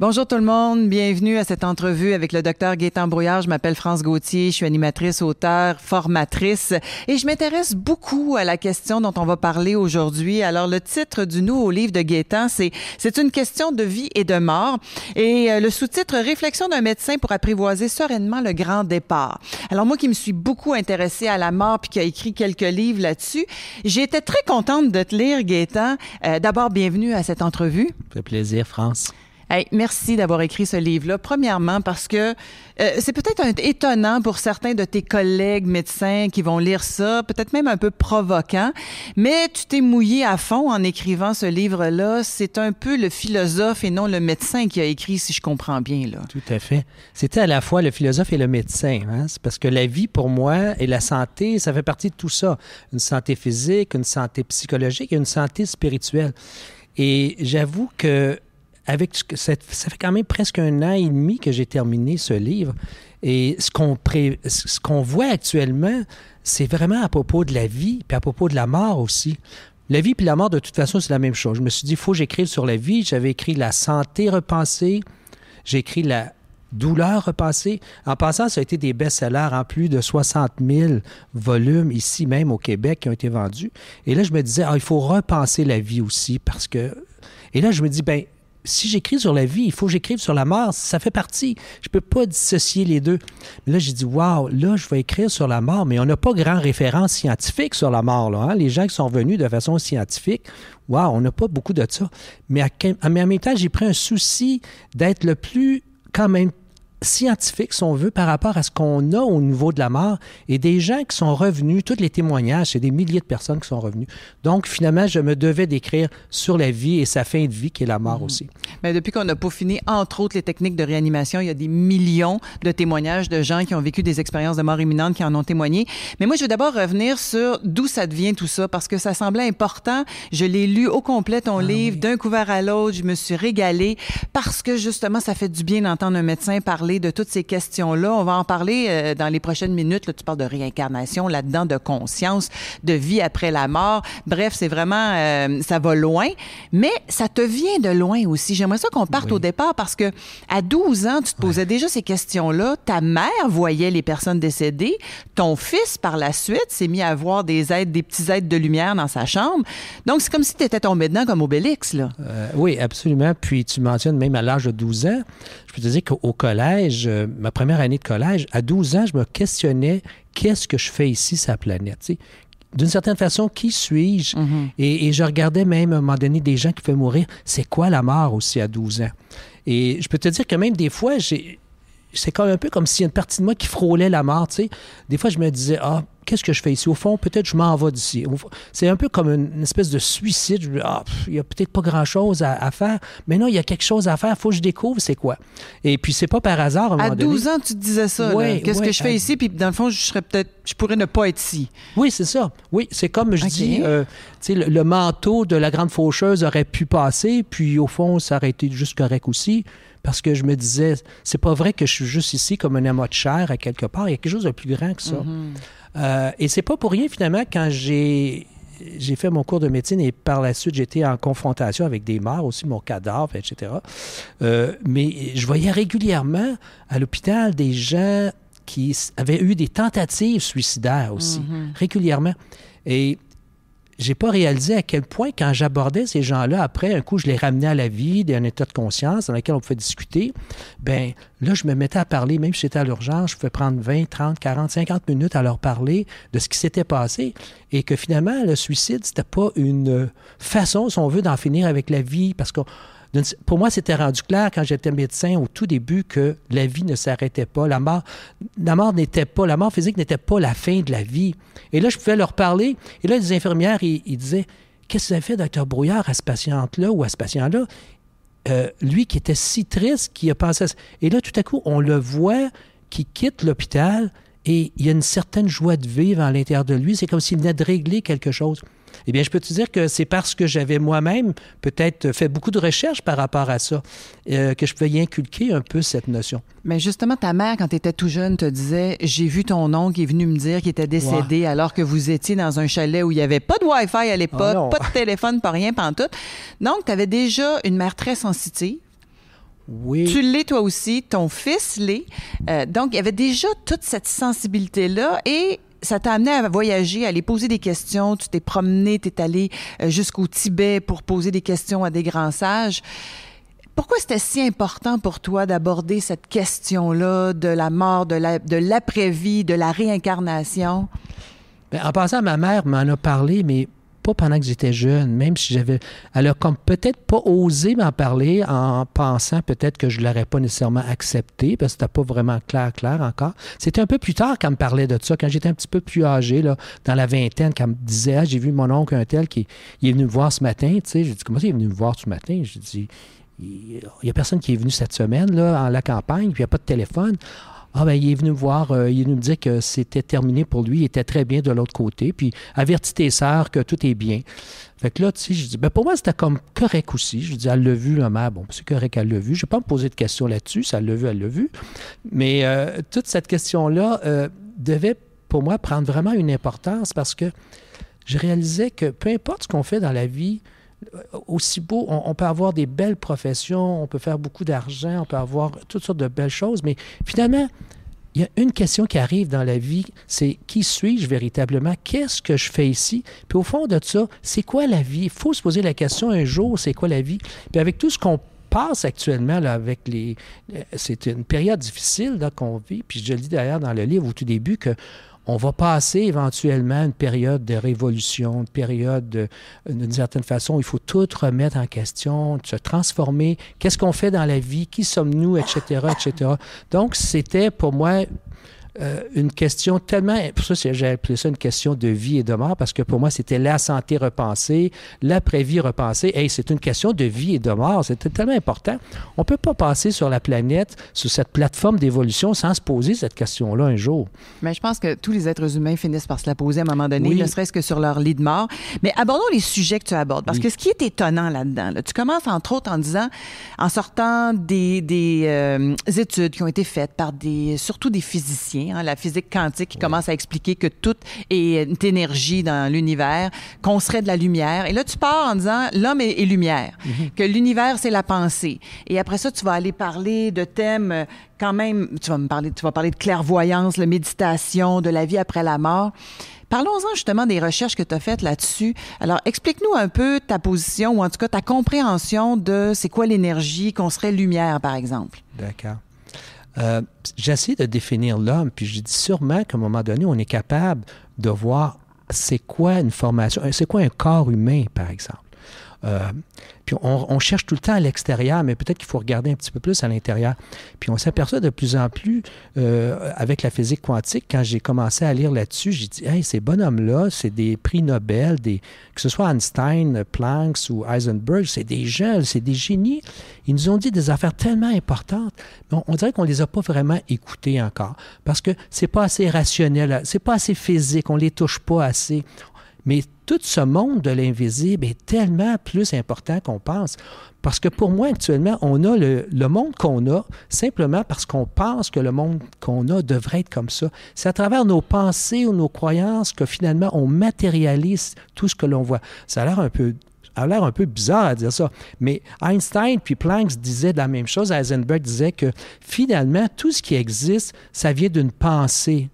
Bonjour tout le monde, bienvenue à cette entrevue avec le docteur Gaétan Brouillard. Je m'appelle France Gauthier, je suis animatrice, auteur, formatrice et je m'intéresse beaucoup à la question dont on va parler aujourd'hui. Alors le titre du nouveau livre de Gaétan, c'est c'est une question de vie et de mort et euh, le sous-titre Réflexion d'un médecin pour apprivoiser sereinement le grand départ. Alors moi qui me suis beaucoup intéressée à la mort puis qui a écrit quelques livres là-dessus, j'ai été très contente de te lire Gaétan. Euh, D'abord bienvenue à cette entrevue. Ça fait plaisir France. Hey, merci d'avoir écrit ce livre-là. Premièrement, parce que euh, c'est peut-être étonnant pour certains de tes collègues médecins qui vont lire ça, peut-être même un peu provoquant, mais tu t'es mouillé à fond en écrivant ce livre-là. C'est un peu le philosophe et non le médecin qui a écrit, si je comprends bien. Là. Tout à fait. C'était à la fois le philosophe et le médecin. Hein? C'est parce que la vie, pour moi, et la santé, ça fait partie de tout ça. Une santé physique, une santé psychologique et une santé spirituelle. Et j'avoue que avec ça fait quand même presque un an et demi que j'ai terminé ce livre. Et ce qu'on pré- ce qu'on voit actuellement, c'est vraiment à propos de la vie, puis à propos de la mort aussi. La vie puis la mort, de toute façon, c'est la même chose. Je me suis dit, il faut que j'écrive sur la vie. J'avais écrit la santé repensée. J'ai écrit la douleur repensée. En passant, ça a été des best-sellers en plus de 60 000 volumes ici même au Québec qui ont été vendus. Et là, je me disais, ah, il faut repenser la vie aussi parce que... Et là, je me dis, ben si j'écris sur la vie, il faut que j'écrive sur la mort. Ça fait partie. Je peux pas dissocier les deux. Là, j'ai dit, waouh, là, je vais écrire sur la mort, mais on n'a pas grand référence scientifique sur la mort. Hein. Les gens qui sont venus de façon scientifique, waouh, on n'a pas beaucoup de ça. Mais, à, mais en même temps, j'ai pris un souci d'être le plus, quand même, scientifique, si on veut, par rapport à ce qu'on a au niveau de la mort et des gens qui sont revenus, tous les témoignages, c'est des milliers de personnes qui sont revenues. Donc, finalement, je me devais d'écrire sur la vie et sa fin de vie, qui est la mort mmh. aussi. Mais depuis qu'on a peaufiné, entre autres, les techniques de réanimation, il y a des millions de témoignages de gens qui ont vécu des expériences de mort imminente, qui en ont témoigné. Mais moi, je veux d'abord revenir sur d'où ça devient tout ça, parce que ça semblait important. Je l'ai lu au complet, ton ah, livre, oui. d'un couvert à l'autre. Je me suis régalée parce que, justement, ça fait du bien d'entendre un médecin parler de toutes ces questions-là. On va en parler euh, dans les prochaines minutes. Là, tu parles de réincarnation là-dedans, de conscience, de vie après la mort. Bref, c'est vraiment, euh, ça va loin, mais ça te vient de loin aussi. J'aimerais ça qu'on parte oui. au départ parce que à 12 ans, tu te posais ouais. déjà ces questions-là. Ta mère voyait les personnes décédées. Ton fils, par la suite, s'est mis à voir des aides, des petits aides de lumière dans sa chambre. Donc, c'est comme si tu étais tombé dedans comme Obélix, là. Euh, oui, absolument. Puis tu mentionnes même à l'âge de 12 ans, je peux te dire qu'au collège, euh, ma première année de collège, à 12 ans, je me questionnais qu'est-ce que je fais ici, sa planète. T'sais? D'une certaine façon, qui suis-je? Mm -hmm. et, et, je regardais même à un moment donné des gens qui pouvaient mourir. C'est quoi la mort aussi à 12 ans? Et je peux te dire que même des fois, j'ai c'est comme un peu comme s'il y a une partie de moi qui frôlait la mort, tu sais. Des fois, je me disais, ah, qu'est-ce que je fais ici? Au fond, peut-être je m'en vais d'ici. C'est un peu comme une, une, espèce de suicide. Je me dis, ah, il y a peut-être pas grand-chose à, à, faire. Mais non, il y a quelque chose à faire. Il faut que je découvre c'est quoi. Et puis, c'est pas par hasard. À, à 12 donné. ans, tu te disais ça. Ouais, qu'est-ce que je fais à... ici? Puis, dans le fond, je serais peut-être, je pourrais ne pas être ici. Oui, c'est ça. Oui, c'est comme je okay. dis, euh, tu sais, le, le manteau de la grande faucheuse aurait pu passer. Puis, au fond, ça aurait été juste correct aussi parce que je me disais, c'est pas vrai que je suis juste ici comme un amas de chair à quelque part. Il y a quelque chose de plus grand que ça. Mm -hmm. euh, et c'est pas pour rien finalement quand j'ai j'ai fait mon cours de médecine et par la suite j'étais en confrontation avec des morts aussi, mon cadavre, etc. Euh, mais je voyais régulièrement à l'hôpital des gens qui avaient eu des tentatives suicidaires aussi, mm -hmm. régulièrement. Et j'ai pas réalisé à quel point, quand j'abordais ces gens-là, après, un coup, je les ramenais à la vie, d'un état de conscience dans lequel on pouvait discuter, ben là, je me mettais à parler, même si j'étais à l'urgence, je pouvais prendre 20, 30, 40, 50 minutes à leur parler de ce qui s'était passé et que finalement, le suicide, c'était pas une façon, si on veut, d'en finir avec la vie, parce que pour moi, c'était rendu clair quand j'étais médecin au tout début que la vie ne s'arrêtait pas. La mort, la mort n'était pas, la mort physique n'était pas la fin de la vie. Et là, je pouvais leur parler. Et là, les infirmières, ils, disaient qu'est-ce que ça fait, docteur Brouillard, à ce patient-là ou à ce patient-là? Euh, lui qui était si triste, qui a pensé à... Et là, tout à coup, on le voit qui quitte l'hôpital et il y a une certaine joie de vivre à l'intérieur de lui. C'est comme s'il venait de régler quelque chose. Eh bien, je peux te dire que c'est parce que j'avais moi-même peut-être fait beaucoup de recherches par rapport à ça euh, que je pouvais y inculquer un peu cette notion. Mais justement, ta mère, quand tu étais tout jeune, te disait J'ai vu ton oncle qui est venu me dire qu'il était décédé alors que vous étiez dans un chalet où il n'y avait pas de Wi-Fi à l'époque, ah pas de téléphone, pas rien, pas en tout. Donc, tu avais déjà une mère très sensitive. Oui. Tu l'es toi aussi, ton fils l'est. Euh, donc, il y avait déjà toute cette sensibilité-là et ça t'a amené à voyager, à aller poser des questions. Tu t'es promené, tu es allé euh, jusqu'au Tibet pour poser des questions à des grands sages. Pourquoi c'était si important pour toi d'aborder cette question-là de la mort, de l'après-vie, de, la réincarnation? Bien, en passant, ma mère m'en a parlé, mais pendant que j'étais jeune, même si j'avais. Elle a comme peut-être pas osé m'en parler en pensant peut-être que je l'aurais pas nécessairement accepté, parce que c'était pas vraiment clair, clair encore. C'était un peu plus tard qu'elle me parlait de ça, quand j'étais un petit peu plus âgé, là, dans la vingtaine, qu'elle me disait ah, j'ai vu mon oncle un tel qui est venu me voir ce matin. Tu sais, j'ai dit comment ça, il est venu me voir ce matin? J'ai dit il n'y a personne qui est venu cette semaine là, en la campagne, puis il n'y a pas de téléphone. Ah ben, il est venu me voir, euh, il est venu me dire que c'était terminé pour lui, il était très bien de l'autre côté, puis avertis tes sœurs que tout est bien. Fait que là, tu sais, je dis, ben pour moi, c'était comme correct aussi. Je dis, elle l'a vu, la mère. Bon, c'est correct, elle l'a vu. Je ne vais pas me poser de questions là-dessus. Ça l'a vu, elle l'a vu. Mais euh, toute cette question-là euh, devait, pour moi, prendre vraiment une importance parce que je réalisais que peu importe ce qu'on fait dans la vie, aussi beau, on, peut avoir des belles professions, on peut faire beaucoup d'argent, on peut avoir toutes sortes de belles choses, mais finalement, il y a une question qui arrive dans la vie, c'est qui suis-je véritablement? Qu'est-ce que je fais ici? Puis au fond de ça, c'est quoi la vie? Il faut se poser la question un jour, c'est quoi la vie? Puis avec tout ce qu'on passe actuellement avec les... Euh, c'est une période difficile qu'on vit, puis je le dis d'ailleurs dans le livre au tout début que on va passer éventuellement une période de révolution, une période d'une certaine façon, il faut tout remettre en question, se transformer. Qu'est-ce qu'on fait dans la vie? Qui sommes-nous? Etc., etc. Donc, c'était pour moi euh, une question tellement. Pour ça, j'ai appelé ça une question de vie et de mort, parce que pour moi, c'était la santé repensée, l'après-vie repensée. Hey, c'est une question de vie et de mort. C'était tellement important. On ne peut pas passer sur la planète, sur cette plateforme d'évolution, sans se poser cette question-là un jour. Mais je pense que tous les êtres humains finissent par se la poser à un moment donné, ne serait-ce que sur leur lit de mort. Mais abordons les sujets que tu abordes, parce que ce qui est étonnant là-dedans, tu commences entre autres en disant, en sortant des, des euh, études qui ont été faites par des, surtout des physiciens, Hein, la physique quantique qui commence à expliquer que tout est énergie dans l'univers, qu'on serait de la lumière. Et là, tu pars en disant l'homme est, lumière, mhm. que l'univers c'est la pensée. Et après ça, tu vas aller parler de thèmes euh, quand même. Tu vas me parler, tu vas parler de clairvoyance, la méditation, de la vie après la mort. Parlons-en justement des recherches que tu as faites là-dessus. Alors, explique-nous un peu ta position ou en tout cas ta compréhension de c'est quoi l'énergie, qu'on serait lumière, par exemple. D'accord. Euh, j'essaie de définir l'homme, puis je dis sûrement qu'à un moment donné, on est capable de voir c'est quoi une formation, c'est quoi un corps humain, par exemple. Euh, puis on, cherche tout le temps à l'extérieur, mais peut-être qu'il faut regarder un petit peu plus à l'intérieur. Puis on s'aperçoit de plus en plus, euh, avec la physique quantique, quand j'ai commencé à lire là-dessus, j'ai dit, hey, ces bonhommes-là, c'est des prix Nobel, des, que ce soit Einstein, Planck ou Heisenberg, c'est des gens, c'est des génies. Ils nous ont dit des affaires tellement importantes, mais on, dirait qu'on les a pas vraiment écoutés encore, parce que c'est pas assez rationnel, c'est pas assez physique, on les touche pas assez. Mais tout ce monde de l'invisible est tellement plus important qu'on pense. Parce que pour moi, actuellement, on a le, monde qu'on a simplement parce qu'on pense que le monde qu'on a devrait être comme ça. C'est à travers nos pensées ou nos croyances que finalement on matérialise tout ce que l'on voit. Ça a l'air un peu a l'air un peu bizarre à dire ça, mais Einstein puis Planck disaient la même chose. Heisenberg disait que finalement, tout ce qui existe, ça vient d'une pensée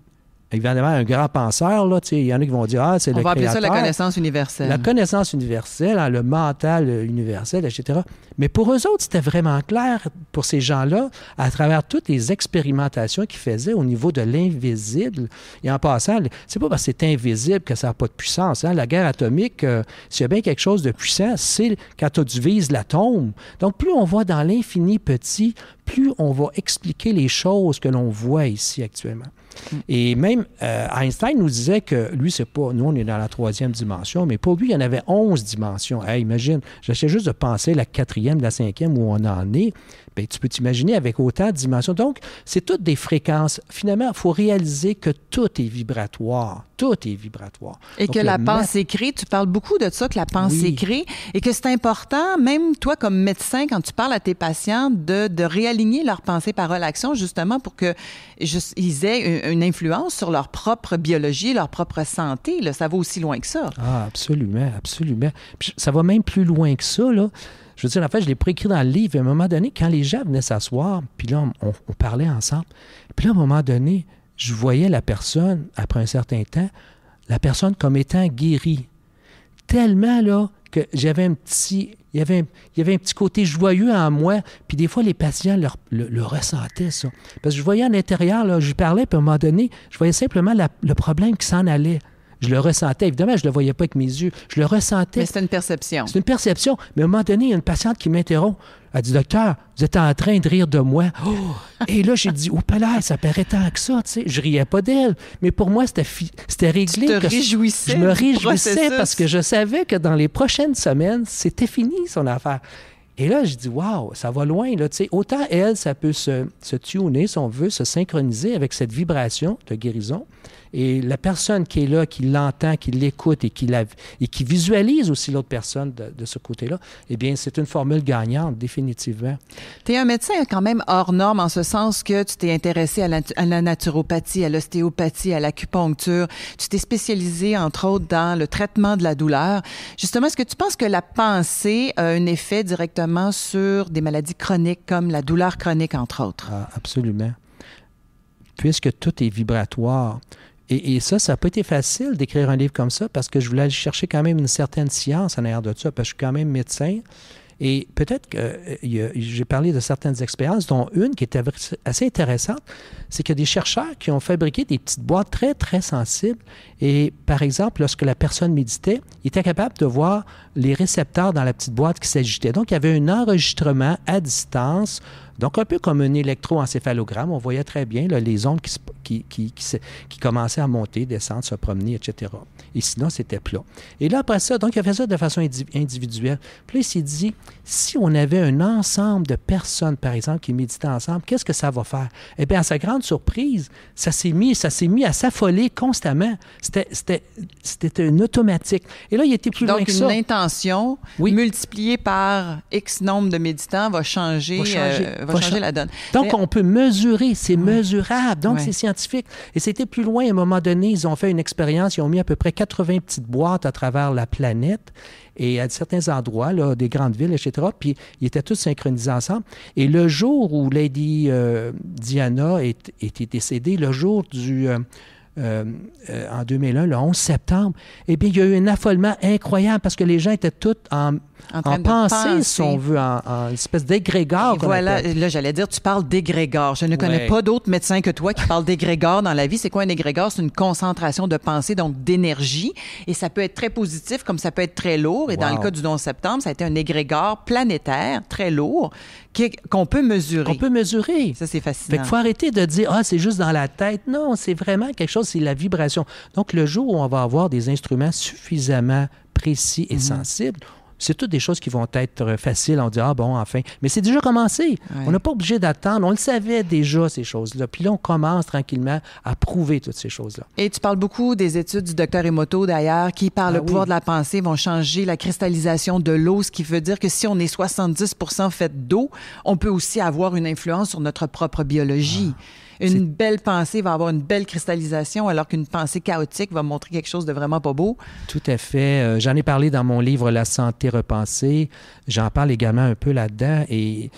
évidemment, un grand penseur, là, il y en a qui vont dire, ah, c'est le On va appeler ça la connaissance universelle. La connaissance universelle, hein, le mental universel, etc. Mais pour eux autres, c'était vraiment clair, pour ces gens-là, à travers toutes les expérimentations qu'ils faisaient au niveau de l'invisible. Et en passant, c'est pas parce que c'est invisible que ça n'a pas de puissance. Hein. La guerre atomique, euh, s'il y a bien quelque chose de puissant, c'est quand tu vises l'atome. Donc, plus on va dans l'infini petit, plus on va expliquer les choses que l'on voit ici actuellement. Et même euh, Einstein nous disait que lui, c'est pas. Nous, on est dans la troisième dimension, mais pour lui, il y en avait onze dimensions. imagine, j'essaie juste de penser la quatrième, la cinquième, où on en est. Bien, tu peux t'imaginer avec autant de dimensions. Donc, c'est toutes des fréquences. Finalement, il faut réaliser que tout est vibratoire. Tout est vibratoire. Et que la pensée crée, tu parles beaucoup de ça, que la pensée crée, et que c'est important, même toi comme médecin, quand tu parles à tes patients, de, de réaligner leur pensée, parole, action, justement pour que ils aient une, influence sur leur propre biologie, leur propre santé. Là. Ça va aussi loin que ça. Ah, absolument, absolument. ça va même plus loin que ça, là. Je veux dire, en fait, je l'ai préécrit dans le livre. À un moment donné, quand les gens venaient s'asseoir, puis là, on, parlait ensemble. Puis là, à un moment donné, je voyais la personne, après un certain temps, la personne comme étant guérie. Tellement, là, que j'avais un petit... Il y, avait un, petit côté joyeux en moi. Puis des fois, les patients le, ressentaient, ça. Parce que je voyais à l'intérieur, là, je parlais, puis à un moment donné, je voyais simplement le problème qui s'en allait. Je le ressentais. Évidemment, je ne le voyais pas avec mes yeux. Je le ressentais. Mais c'est une perception. C'est une perception. Mais à un moment donné, il y a une patiente qui m'interrompt. Elle dit, docteur, vous êtes en train de rire de moi. Oh! Et là, j'ai dit, oh, là, ça paraît tant que ça, tu sais. Je riais pas d'elle. Mais pour moi, c'était, c'était réglé. Tu te réjouissais. Je me réjouissais parce que je savais que dans les prochaines semaines, c'était fini son affaire. Et là, je dis, waouh, ça va loin. Là. sais, autant elle, ça peut se, se tuner, si on veut, se synchroniser avec cette vibration de guérison. Et la personne qui est là, qui l'entend, qui l'écoute et qui, la, et qui visualise aussi l'autre personne de, ce côté-là, eh bien, c'est une formule gagnante, définitivement. Tu es un médecin quand même hors norme en ce sens que tu t'es intéressé à la, naturopathie, à l'ostéopathie, à l'acupuncture. Tu t'es spécialisé, entre autres, dans le traitement de la douleur. Justement, est-ce que tu penses que la pensée a un effet directement sur des maladies chroniques comme la douleur chronique, entre autres? Ah, absolument. Puisque tout est vibratoire, et, ça, ça n'a pas été facile d'écrire un livre comme ça parce que je voulais aller chercher quand même une certaine science en arrière de ça, parce que je suis quand même médecin. Et peut-être que euh, j'ai parlé de certaines expériences, dont une qui était assez intéressante, c'est qu'il y a des chercheurs qui ont fabriqué des petites boîtes très, très sensibles. Et par exemple, lorsque la personne méditait, il était capable de voir les récepteurs dans la petite boîte qui s'agitaient. Donc, il y avait un enregistrement à distance donc, un peu comme un électroencéphalogramme, on voyait très bien les ondes qui, qui, qui, commençaient à monter, descendre, se promener, etc. Et sinon, c'était plat. Et là, après ça, donc, il a fait ça de façon individuelle. Puis là, il s'est dit, si on avait un ensemble de personnes, par exemple, qui méditaient ensemble, qu'est-ce que ça va faire? Eh bien, à sa grande surprise, ça s'est mis, ça s'est mis à s'affoler constamment. C'était, une automatique. Et là, il était plus loin que ça. Donc, une intention multipliée par X nombre de méditants va changer, va changer, euh, va changer la donne. Donc, on peut mesurer, c'est mesurable. Donc, c'est scientifique. Et c'était plus loin, à un moment donné, ils ont fait une expérience, ils ont mis à peu près 80 petites boîtes à travers la planète et à certains endroits, là, des grandes villes, etc. Puis ils étaient tous synchronisés ensemble. Et le jour où Lady euh, Diana était décédée, le jour du... Euh, euh, en 2001, le 11 septembre, eh bien, il y a eu un affolement incroyable parce que les gens étaient tous en en, en pensée, si on veut, en, espèce d'égrégore. Voilà, là, j'allais dire, tu parles d'égrégore. Je ne connais pas d'autres médecins que toi qui parlent d'égrégore dans la vie. C'est quoi un égrégore? C'est une concentration de pensée, donc d'énergie. Et ça peut être très positif comme ça peut être très lourd. Et dans le cas du 11 septembre, ça a été un égrégore planétaire, très lourd, qu'on peut mesurer. On peut mesurer. Ça, c'est fascinant. Fait faut arrêter de dire, ah, c'est juste dans la tête. Non, c'est vraiment quelque chose, c'est la vibration. Donc, le jour où on va avoir des instruments suffisamment précis et mhm. sensibles, c'est toutes des choses qui vont être faciles. On dit, ah bon, enfin. Mais c'est déjà commencé. On n'a pas obligé d'attendre. On le savait déjà, ces choses-là. Puis là, on commence tranquillement à prouver toutes ces choses-là. Et tu parles beaucoup des études du docteur Emoto, d'ailleurs, qui, par le ah pouvoir de la pensée, vont changer la cristallisation de l'eau, ce qui veut dire que si on est 70% fait d'eau, on peut aussi avoir une influence sur notre propre biologie. Ah. Une belle pensée va avoir une belle cristallisation, alors qu'une pensée chaotique va montrer quelque chose de vraiment pas beau. Tout à fait. Euh, j'en ai parlé dans mon livre La santé repensée. J'en parle également un peu là-dedans. Et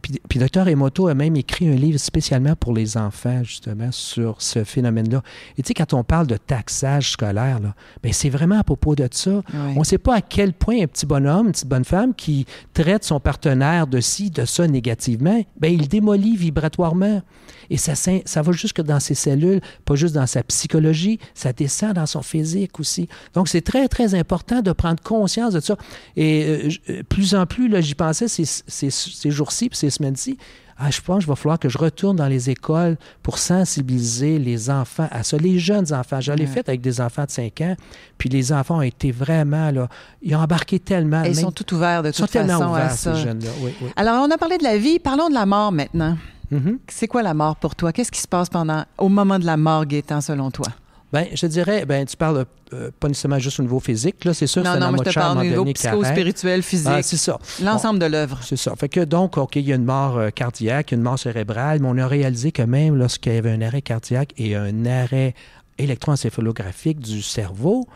puis, puis Dr. Emoto a même écrit un livre spécialement pour les enfants, justement, sur ce phénomène-là. Et tu sais, quand on parle de taxage scolaire, là, ben, c'est vraiment à propos de ça. On ne sait pas à quel point un petit bonhomme, une petite bonne femme qui traite son partenaire de ci, de ça négativement, ben, il démolit vibratoirement. Et ça, ça va jusque dans ses cellules, pas juste dans sa psychologie, ça descend dans son physique aussi. Donc, c'est très, très important de prendre conscience de ça. Et euh, euh, plus en plus, j'y pensais ces, ces, ces jours-ci, ces semaines-ci, ah, je pense qu'il va falloir que je retourne dans les écoles pour sensibiliser les enfants à ça, les jeunes enfants. Je l'ai fait avec des enfants de 5 ans, puis les enfants ont été vraiment, là, ils ont embarqué tellement. Et ils sont tout ouverts de toute façon ouverts, à ça. Ces jeunes-là. Oui, oui. Alors, on a parlé de la vie, parlons de la mort maintenant. Mhm. C'est quoi la mort pour toi? Qu'est-ce qui se passe pendant, au moment de la mort, Gaétan, selon toi? Ben, je dirais, ben, tu parles euh, pas nécessairement juste au niveau physique, là, c'est sûr, Non, non, moi, je te parle au niveau psycho-spirituel, physique, Ah, c'est ça. l'ensemble de l'œuvre. C'est ça. Fait que donc, OK, il y a une mort euh, cardiaque, une mort cérébrale, mais on a réalisé que même lorsqu'il y avait un arrêt cardiaque et un arrêt électroencéphalographique du cerveau,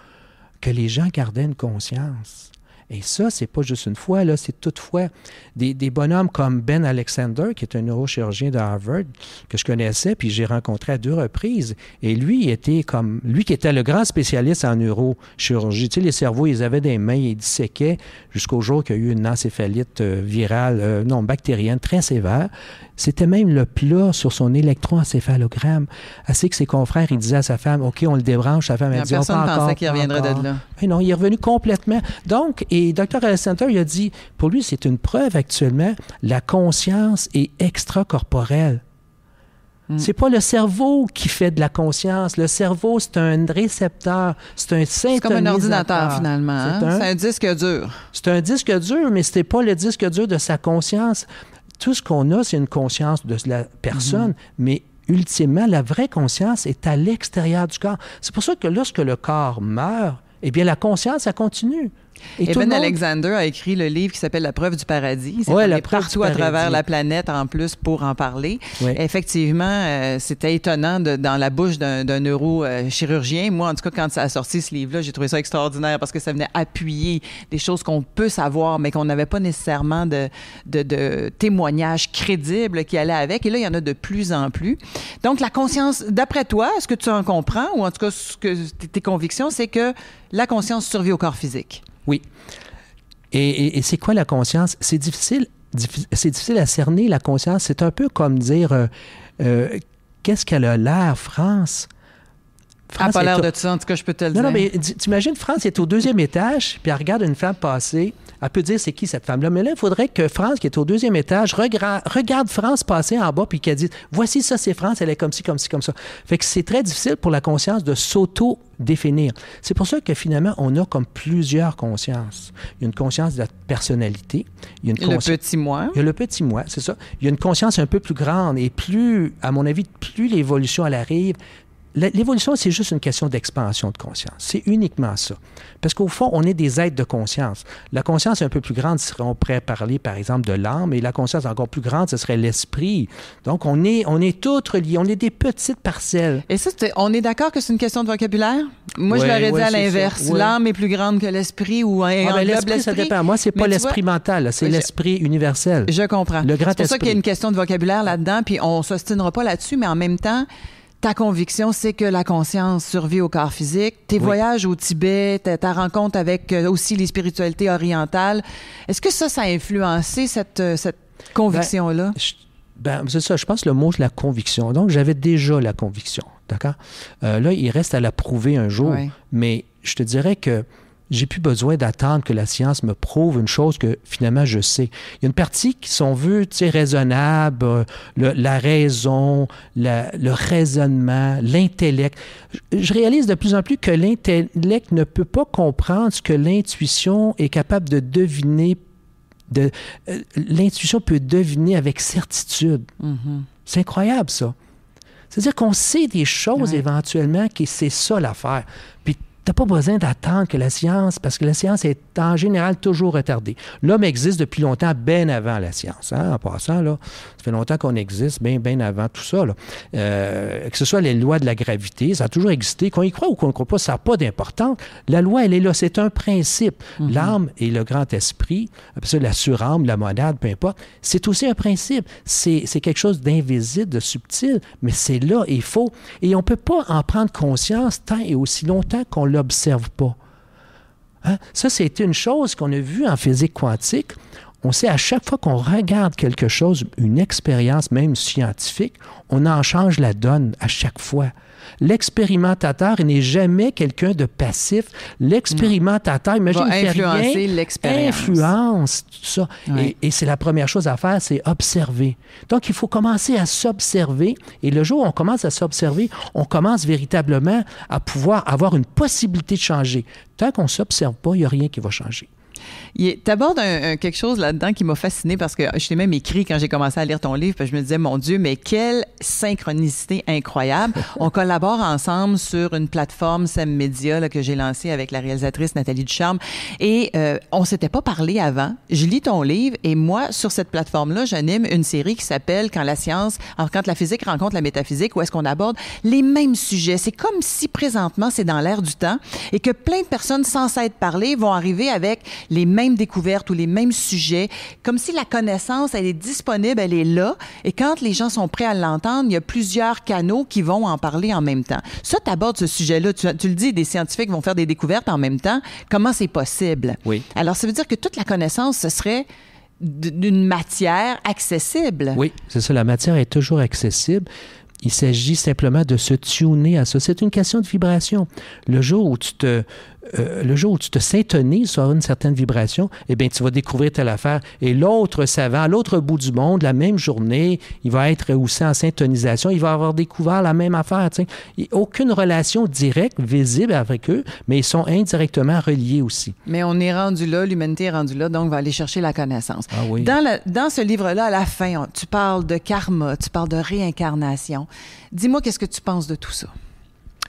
que les gens gardaient une conscience. Et ça, c'est pas juste une fois, là, c'est toutefois des, des bonhommes comme Ben Alexander, qui est un neurochirurgien de Harvard, que je connaissais, puis j'ai rencontré à deux reprises. Et lui, il était comme, lui qui était le grand spécialiste en neurochirurgie. Tu sais, les cerveaux, ils avaient des mains, ils disséquaient jusqu'au jour qu'il y a eu une encéphalite euh, virale, euh, non, bactérienne très sévère. C'était même le plat sur son électroencéphalogramme. Assez que ses confrères, il disait à sa femme, OK, on le débranche. Sa femme, elle dit, on Personne pas pensait qu'il reviendrait de là. Mais non, il est revenu complètement. Donc, et Dr. Alexander, il a dit, pour lui, c'est une preuve actuellement, la conscience est extracorporelle. Mm. C'est pas le cerveau qui fait de la conscience. Le cerveau, c'est un récepteur, c'est un C'est comme un ordinateur, finalement. hein? C'est un- C'est un disque dur. c'est un disque dur, mais ce n'est pas le disque dur de sa conscience. Tout ce qu'on a, c'est une conscience de la personne, mais ultimement, la vraie conscience est à l'extérieur du corps. C'est pour ça que lorsque le corps meurt, eh bien, la conscience, ça continue. Et monde- Alexander a écrit le livre qui s'appelle La preuve du paradis. C'est Ouais, La preuve partout à travers la planète en plus pour en parler. Effectivement, euh, c'était étonnant de- dans la bouche d'un neurochirurgien. Moi, en tout cas, quand ça a sorti ce livre-là, j'ai trouvé ça extraordinaire parce que ça venait appuyer des choses qu'on peut savoir, mais qu'on n'avait pas nécessairement de, de, de témoignages crédibles qui allaient avec. Et là, il y en a de plus en plus. Donc, la conscience, d'après toi, est-ce que tu en comprends, ou en tout cas, ce que tes convictions, c'est que la conscience survit au corps physique? Oui. Et, et- et c'est quoi la conscience? C'est difficile, diffi- c'est difficile à cerner la conscience. C'est un peu comme dire euh, euh, qu'est-ce qu'elle a l'air, France? Elle n'a pas l'air au- de ça, en tout cas, je peux te le Non, dire. non, mais tu- t'imagines, France est au deuxième étage, puis elle regarde une femme passer. Elle peut dire c'est qui cette femme-là? Mais là, il faudrait que France, qui est au deuxième étage, regra- regarde France passer en bas, puis qu'elle dise voici ça, c'est France, elle est comme ci, comme ci, comme ça. Fait que c'est très difficile pour la conscience de s'auto-définir. C'est pour ça que finalement, on a comme plusieurs consciences. Il y a une conscience de la personnalité. Il y a une Le petit moi. Il y a le petit moi, c'est ça. Il y a une conscience un peu plus grande et plus, à mon avis, plus l'évolution elle arrive, L'évolution, c'est juste une question d'expansion de conscience. C'est uniquement ça. Parce qu'au fond, on est des êtres de conscience. La conscience un peu plus grande, serait, on pourrait parler, par exemple, de l'âme, et la conscience encore plus grande, ce serait l'esprit. Donc, on est, on est toutes reliés. On est des petites parcelles. Et ça, on est d'accord que c'est une question de vocabulaire? Moi, je Ouais, l'aurais dit à l'inverse. Ouais. L'âme est plus grande que l'esprit ou un Ah, ben, l'esprit, ça dépend. Moi, c'est pas l'esprit mental, c'est l'esprit universel. Je comprends. Le grand C'est pour ça qu'il y a une question de vocabulaire là-dedans, puis on s'ostinera pas là-dessus, mais en même temps, ta conviction, c'est que la conscience survit au corps physique. Tes Oui. voyages au Tibet, ta, ta rencontre avec euh, aussi les spiritualités orientales, est-ce que ça, ça a influencé cette, euh, cette conviction-là? Je- Ben, c'est ça, je pense le mot, c'est la conviction. Donc, j'avais déjà la conviction, d'accord? Euh, là, il reste à la prouver un jour. Mais je te dirais que j'ai plus besoin d'attendre que la science me prouve une chose que finalement je sais. Il y a une partie qui sont vues, tu sais, raisonnables, euh, le- la raison, la- le raisonnement, l'intellect. Je- Je réalise de plus en plus que l'intellect ne peut pas comprendre ce que l'intuition est capable de deviner. De, euh, l'intuition peut deviner avec certitude. Mhm. C'est incroyable, ça. C'est-à-dire qu'on sait des choses Ouais. éventuellement que c'est ça l'affaire. Puis t'as pas besoin d'attendre que la science, parce que la science est en général toujours retardée. L'homme existe depuis longtemps, bien avant la science. hein, en passant, là, ça fait longtemps qu'on existe, bien, bien avant tout ça. là. Euh, que ce soit les lois de la gravité, ça a toujours existé. Qu'on y croit ou qu'on ne croit pas, ça n'a pas d'importance. La loi, elle est là, c'est un principe. L'âme et le grand esprit, ça, la surâme, la monade, peu importe, c'est aussi un principe. C'est quelque chose d'invisible, de subtil, mais c'est là, et il faut. Et on ne peut pas en prendre conscience tant et aussi longtemps qu'on ne l'observe pas. Hein? Ça, c'est une chose qu'on a vue en physique quantique. on sait à chaque fois qu'on regarde quelque chose, une expérience même scientifique, on en change la donne à chaque fois. L'expérimentateur n'est jamais quelqu'un de passif. L'expérimentateur, imagine, Va il influencer rien, l'expérience. influence tout ça. Et, et c'est la première chose à faire, c'est observer. Donc, il faut commencer à s'observer. Et le jour où on commence à s'observer, on commence véritablement à pouvoir avoir une possibilité de changer. Tant qu'on ne s'observe pas, il n'y a rien qui va changer. Tu abordes un- un- quelque chose là-dedans qui m'a fasciné parce que je t'ai même écrit quand j'ai commencé à lire ton livre, parce que je me disais, mon Dieu, mais quelle synchronicité incroyable. On collabore ensemble sur une plateforme Sem Media là, que j'ai lancée avec la réalisatrice Nathalie Ducharme et euh, on s'était pas parlé avant. Je lis ton livre et moi, sur cette plateforme-là, j'anime une série qui s'appelle Quand la science, alors, quand la physique rencontre la métaphysique, où est-ce qu'on aborde les mêmes sujets. C'est comme si présentement c'est dans l'air du temps et que plein de personnes sans s'être parlé vont arriver avec les mêmes découvertes ou les mêmes sujets, comme si la connaissance, elle est disponible, elle est là, et quand les gens sont prêts à l'entendre, il y a plusieurs canaux qui vont en parler en même temps. Ça, tu abordes ce sujet-là, tu, tu le dis, des scientifiques vont faire des découvertes en même temps. Comment c'est possible? Oui. Alors, ça veut dire que toute la connaissance, ce serait d'une matière accessible. Oui, c'est ça. La matière est toujours accessible. Il s'agit simplement de se tuner à ça. C'est une question de vibration. Le jour où tu te, euh, le jour où tu te syntonises sur une certaine vibration, eh bien, tu vas découvrir telle affaire. Et l'autre savant, à l'autre bout du monde, la même journée, il va être aussi en syntonisation. Il va avoir découvert la même affaire. tu sais. Il n'y a aucune relation directe, visible avec eux, mais ils sont indirectement reliés aussi. Mais on est rendu là, l'humanité est rendue là, donc on va aller chercher la connaissance. Ah oui. Dans, dans ce livre-là, à la fin, tu parles de karma, tu parles de réincarnation. Dis-moi, qu'est-ce que tu penses de tout ça?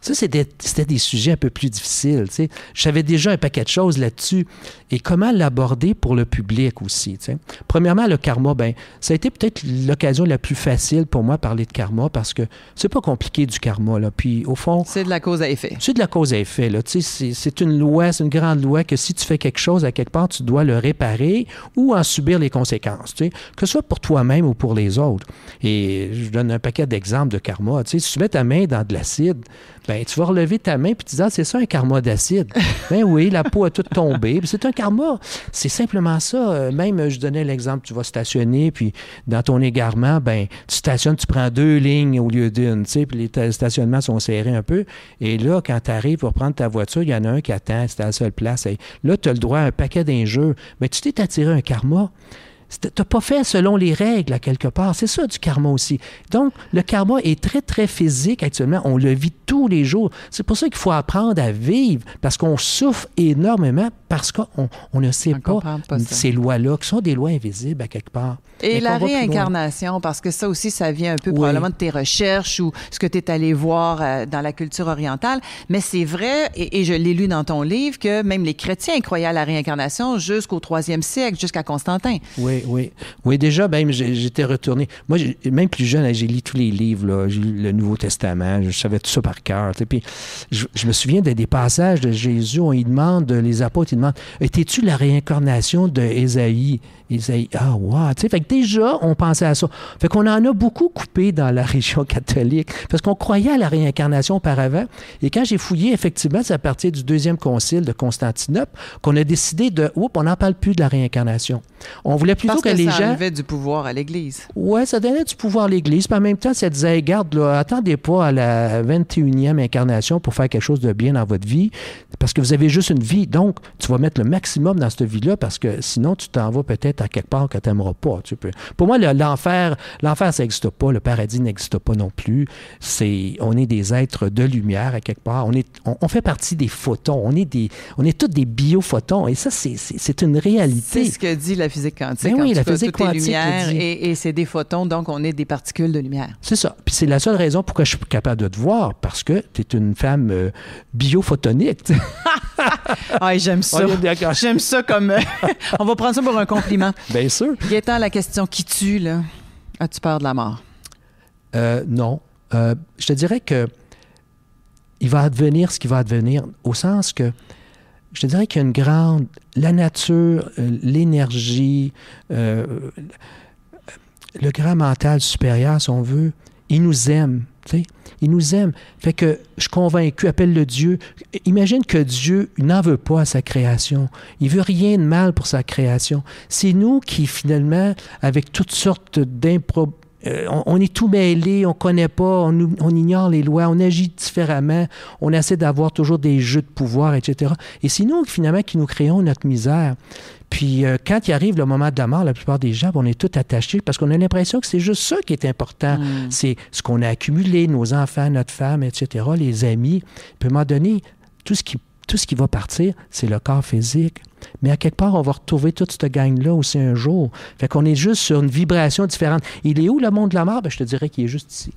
Ça, c'était des sujets un peu plus difficiles. tu sais. J'avais déjà un paquet de choses là-dessus. Et comment l'aborder pour le public aussi. tu sais. Premièrement, le karma, ben, ça a été peut-être l'occasion la plus facile pour moi de parler de karma parce que c'est pas compliqué du karma. Là. Puis, au fond, C'est de la cause à effet. c'est de la cause à effet. là. Tu sais, C'est c'est une loi, c'est une grande loi que si tu fais quelque chose à quelque part, tu dois le réparer ou en subir les conséquences. tu sais. Que ce soit pour toi-même ou pour les autres. Et je donne un paquet d'exemples de karma. Tu sais, si tu mets ta main dans de l'acide, ben, tu vas relever ta main puis tu dis, ah, c'est ça un karma d'acide. ben oui, la peau a toute tombé. C'est un karma. C'est simplement ça. Euh, Même, je donnais l'exemple, tu vas stationner, puis dans ton égarement, ben, tu stationnes, tu prends deux lignes au lieu d'une, tu sais, puis les ta- stationnements sont serrés un peu. Et là, quand tu arrives pour prendre ta voiture, il y en a un qui attend, c'est à la seule place. Là, tu as le droit à un paquet d'injures. Mais tu t'es attiré un karma. Tu n'as pas fait selon les règles, à quelque part. C'est ça du karma aussi. Donc, le karma est très, très physique actuellement. On le vit tous les jours. C'est pour ça qu'il faut apprendre à vivre, parce qu'on souffre énormément, parce qu'on on ne sait On pas, ces lois-là, qui sont des lois invisibles à quelque part. Et Mais la réincarnation, parce que ça aussi, ça vient un peu Oui. probablement de tes recherches ou ce que tu es allé voir euh, dans la culture orientale. Mais c'est vrai, et, et je l'ai lu dans ton livre, que même les chrétiens croyaient à la réincarnation jusqu'au troisième siècle, jusqu'à Constantin. Oui, oui. Oui, déjà, même, j'ai- j'étais retourné. Moi, même plus jeune, j'ai lu tous les livres, le Nouveau Testament, je savais tout ça par cœur. Puis, je, me souviens de- des passages de Jésus où il demande, les apôtres, ils demandent Étais-tu la réincarnation de Ésaïe Ésaïe, ah, wow. Tu sais, fait que déjà, on pensait à ça. Fait qu'on en a beaucoup coupé dans la région catholique parce qu'on croyait à la réincarnation auparavant. Et quand j'ai fouillé, effectivement, c'est à partir du deuxième concile de Constantinople qu'on a décidé de, oups, on n'en parle plus de la réincarnation. On voulait plutôt Parce que, que, les ça gens. enlevait du pouvoir à l'Église. Ouais, ça donnait du pouvoir à l'Église. Puis en même temps, ça disait, garde, là, attendez pas à la 21e incarnation pour faire quelque chose de bien dans votre vie, parce que vous avez juste une vie. Donc, tu vas mettre le maximum dans cette vie-là, parce que sinon, tu t'en vas peut-être à quelque part que tu n'aimeras pas. Tu peux. Pour moi, le- l'enfer, l'enfer, ça n'existe pas. Le paradis n'existe pas non plus. C'est, on est des êtres de lumière à quelque part. On, est, on, on fait partie des photons. On est, des, on est tous des biophotons. Et ça, c'est, une réalité. C'est ce que dit la physique quantique. Ben en oui, la physique quantique lumière dit. et, et c'est des photons, donc on est des particules de lumière. C'est ça. Puis c'est la seule raison pourquoi je suis capable de te voir, parce que tu es une femme euh, biophotonique. Ah, j'aime ça. J'aime ça comme... euh, on va prendre ça pour un compliment. Bien sûr. Gaétan, la question qui tue, là. As-tu peur de la mort? Euh, non. Euh, je te dirais que il va advenir ce qui va advenir, au sens que je te dirais qu'il y a une grande. La nature, euh, l'énergie, euh, le grand mental supérieur, si on veut, il nous aime. Il nous aime. Fait que je suis convaincu, appelle-le Dieu. Imagine que Dieu n'en veut pas à sa création. Il veut rien de mal pour sa création. C'est nous qui, finalement, avec toutes sortes d'impro euh, on, est tout mêlé, on connaît pas, on, on, ignore les lois, on agit différemment, on essaie d'avoir toujours des jeux de pouvoir, etc. Et c'est nous, finalement, qui nous créons notre misère. Puis euh, quand il arrive le moment de la mort, la plupart des gens, on est tout attachés parce qu'on a l'impression que c'est juste ça qui est important. Mm. C'est ce qu'on a accumulé, nos enfants, notre femme, etc., les amis. Puis à un moment donné, tout ce qui, tout ce qui va partir, c'est le corps physique. Mais à quelque part, on va retrouver toute cette gang-là aussi un jour. Fait qu'on est juste sur une vibration différente. Il est où le monde de la mort? Ben, je te dirais qu'il est juste ici.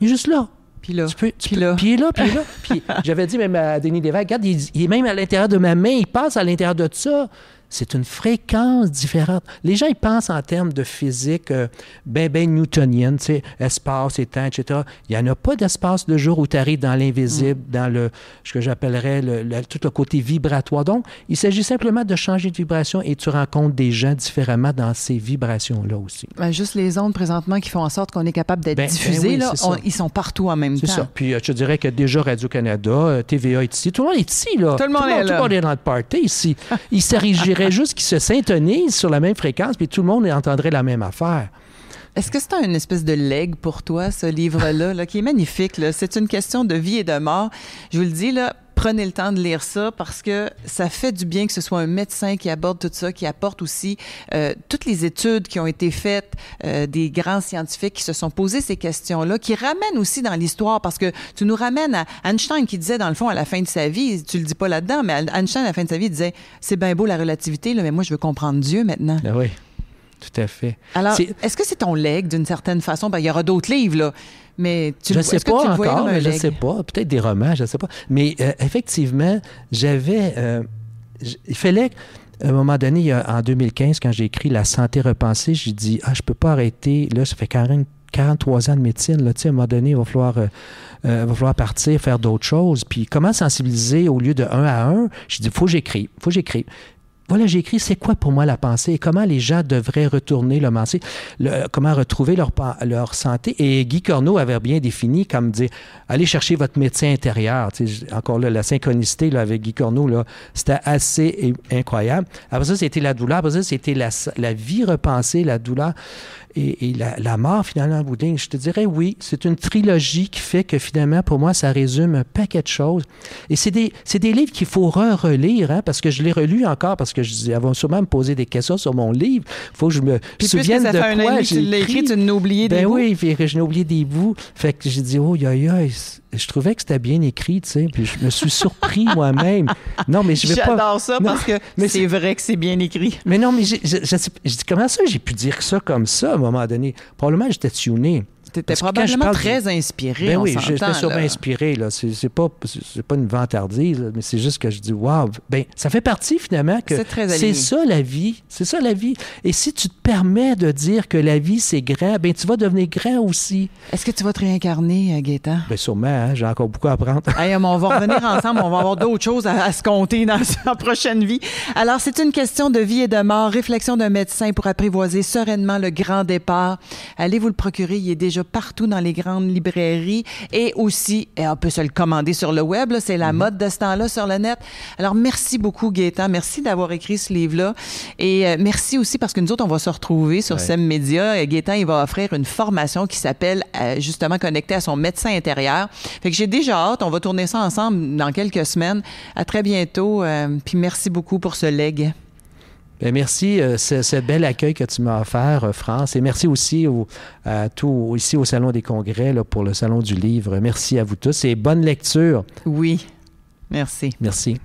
Il est juste là. Puis là. puis, là. puis là, puis là. puis j'avais dit même à Denis Lévesque, regarde, il, il, est même à l'intérieur de ma main, il passe à l'intérieur de ça c'est une fréquence différente. Les gens, ils pensent en termes de physique euh, ben, ben newtonienne, tu sais, espace et temps, etc. Il n'y en a pas d'espace de jour où tu arrives dans l'invisible, mm. dans le, ce que j'appellerais le, tout le côté vibratoire. Donc, il s'agit simplement de changer de vibration et tu rencontres des gens différemment dans ces vibrations-là aussi. Ben, juste les ondes présentement qui font en sorte qu'on est capable d'être ben, ben diffusé, là, ils sont partout en même temps. C'est ça. Puis, euh, je dirais que déjà Radio-Canada, euh, TVA est ici, tout le monde est ici, là. Tout le monde, est là. Tout le monde est dans le party ici. Il juste qu'ils se syntonisent sur la même fréquence, puis tout le monde entendrait la même affaire. Est-ce que c'est une espèce de leg pour toi, ce livre-là, là, qui est magnifique? C'est une question de vie et de mort. Je vous le dis, là, prenez le temps de lire ça parce que ça fait du bien que ce soit un médecin qui aborde tout ça, qui apporte aussi euh, toutes les études qui ont été faites, euh, des grands scientifiques qui se sont posés ces questions-là, qui ramènent aussi dans l'histoire parce que tu nous ramènes à Einstein qui disait dans le fond à la fin de sa vie, tu le dis pas là-dedans, mais Einstein à la fin de sa vie disait c'est bien beau la relativité, là, mais moi je veux comprendre Dieu maintenant. Ben oui. Tout à fait. Alors, est-ce que c'est ton leg d'une certaine façon? Ben, il y aura d'autres livres, là. Mais tu je ne sais pas encore, mais je ne sais pas. Peut-être des romans, je ne sais pas. Mais euh, effectivement, j'avais. Euh, il fallait. À un moment donné, en 2015, quand j'ai écrit La santé repensée, j'ai dit Ah, je ne peux pas arrêter. Là, ça fait 43 ans de médecine. Là, à un moment donné, il va falloir, euh, va falloir partir, faire d'autres choses. Puis comment sensibiliser au lieu de un à un? J'ai dit il faut que j'écrive. faut que j'écrive voilà, j'ai écrit c'est quoi pour moi la pensée? Et comment les gens devraient retourner le pensée, comment retrouver leur, santé? Et Guy Corneau avait bien défini comme dire allez chercher votre médecin intérieur. encore là, la synchronicité avec Guy Corneau, c'était assez incroyable. Après ça, c'était la douleur. Après ça, c'était la vie repensée, la douleur et, la, mort, finalement, en bout je te dirais oui, c'est une trilogie qui fait que finalement, pour moi, ça résume un paquet de choses. Et c'est des, des, livres qu'il faut re-relire, hein, parce que je l'ai relu encore, parce que je vont sûrement me poser des questions sur mon livre. Il faut que je me souvienne de quoi j'ai écrit. Tu l'as oublié des ben bouts. oui, puis je n'ai oublié des bouts. Fait que j'ai dit, oh, ya, ya, je trouvais que c'était bien écrit, tu sais, puis je me suis surpris moi-même. Non, mais je vais pas... J'adore ça parce que c'est vrai que c'est bien écrit. Mais non, mais je, je, dis, comment ça j'ai pu dire ça comme ça à un moment donné? Probablement, j'étais tuné. T'étais probablement très inspiré. Ben oui, j'étais sûrement inspiré. Là. C'est, pas, c'est pas une vantardise, mais c'est juste que je dis, waouh, ben, ça fait partie finalement que c'est, ça la vie. C'est ça la vie. Et si tu te permets de dire que la vie c'est grand, ben tu vas devenir grand aussi. Est-ce que tu vas te réincarner, euh, Gaëtan? Bien sûrement, hein, j'ai encore beaucoup à apprendre. on va revenir ensemble, on va avoir d'autres choses à, se compter dans sa prochaine vie. Alors, c'est une question de vie et de mort, réflexion d'un médecin pour apprivoiser sereinement le grand départ. Allez vous le procurer, il est déjà partout dans les grandes librairies et aussi, et on peut se le commander sur le web, c'est la mhm. mode de ce temps-là sur le net. Alors, merci beaucoup, Gaëtan. Merci d'avoir écrit ce livre-là. Et euh, merci aussi parce que nous autres, on va se retrouver sur SEM Media. Gaëtan, il va offrir une formation qui s'appelle euh, justement Connecté à son médecin intérieur. Fait que j'ai déjà hâte. On va tourner ça ensemble dans quelques semaines. À très bientôt. Euh, puis merci beaucoup pour ce leg. Ben, merci euh, ce, bel accueil que tu m'as offert, euh, France. Et merci aussi au, à tout, ici au Salon des Congrès là, pour le Salon du Livre. Merci à vous tous et bonne lecture. Oui. Merci. Merci.